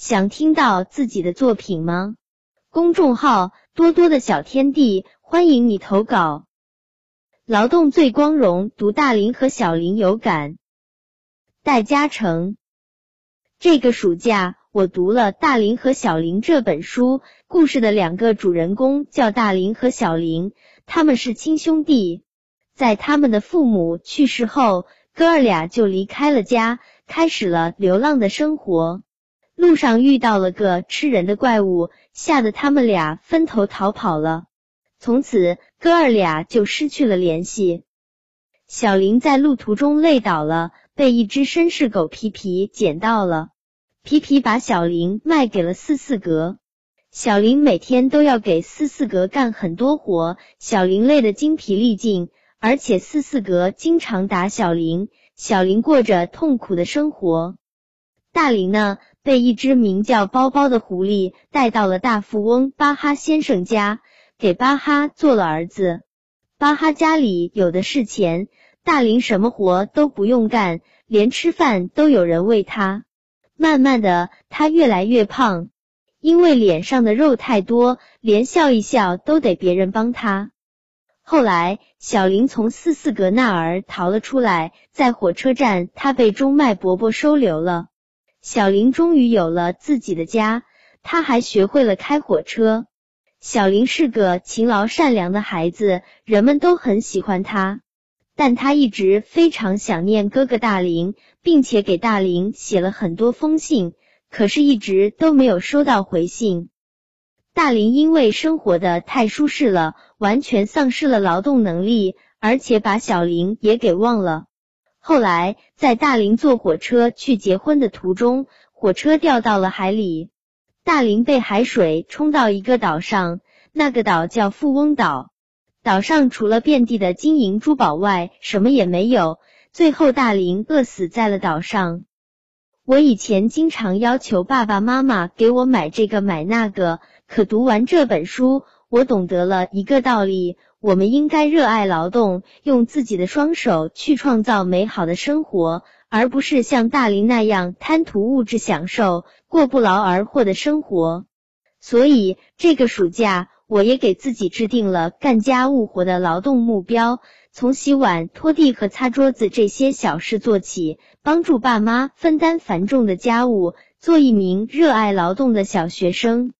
想听到自己的作品吗？公众号多多的小天地，欢迎你投稿。劳动最光荣，读大林和小林有感。戴嘉诚，这个暑假我读了《大林和小林》这本书。故事的两个主人公叫大林和小林，他们是亲兄弟。在他们的父母去世后，哥儿俩就离开了家，开始了流浪的生活。路上遇到了个吃人的怪物，吓得他们俩分头逃跑了。从此，哥儿俩就失去了联系。小林在路途中累倒了，被一只绅士狗皮皮捡到了。皮皮把小林卖给了四四格。小林每天都要给四四格干很多活，小林累得精疲力尽，而且四四格经常打小林，小林过着痛苦的生活。大林呢？被一只名叫包包的狐狸带到了大富翁巴哈先生家，给巴哈做了儿子。巴哈家里有的是钱，大林什么活都不用干，连吃饭都有人喂他。慢慢的，他越来越胖，因为脸上的肉太多，连笑一笑都得别人帮他。后来，小林从四四格那儿逃了出来，在火车站，他被中麦伯伯收留了。小林终于有了自己的家，他还学会了开火车。小林是个勤劳善良的孩子，人们都很喜欢他。但他一直非常想念哥哥大林，并且给大林写了很多封信，可是一直都没有收到回信。大林因为生活的太舒适了，完全丧失了劳动能力，而且把小林也给忘了。后来，在大林坐火车去结婚的途中，火车掉到了海里，大林被海水冲到一个岛上，那个岛叫富翁岛。岛上除了遍地的金银珠宝外，什么也没有。最后，大林饿死在了岛上。我以前经常要求爸爸妈妈给我买这个买那个，可读完这本书，我懂得了一个道理。我们应该热爱劳动，用自己的双手去创造美好的生活，而不是像大林那样贪图物质享受，过不劳而获的生活。所以，这个暑假我也给自己制定了干家务活的劳动目标，从洗碗、拖地和擦桌子这些小事做起，帮助爸妈分担繁重的家务，做一名热爱劳动的小学生。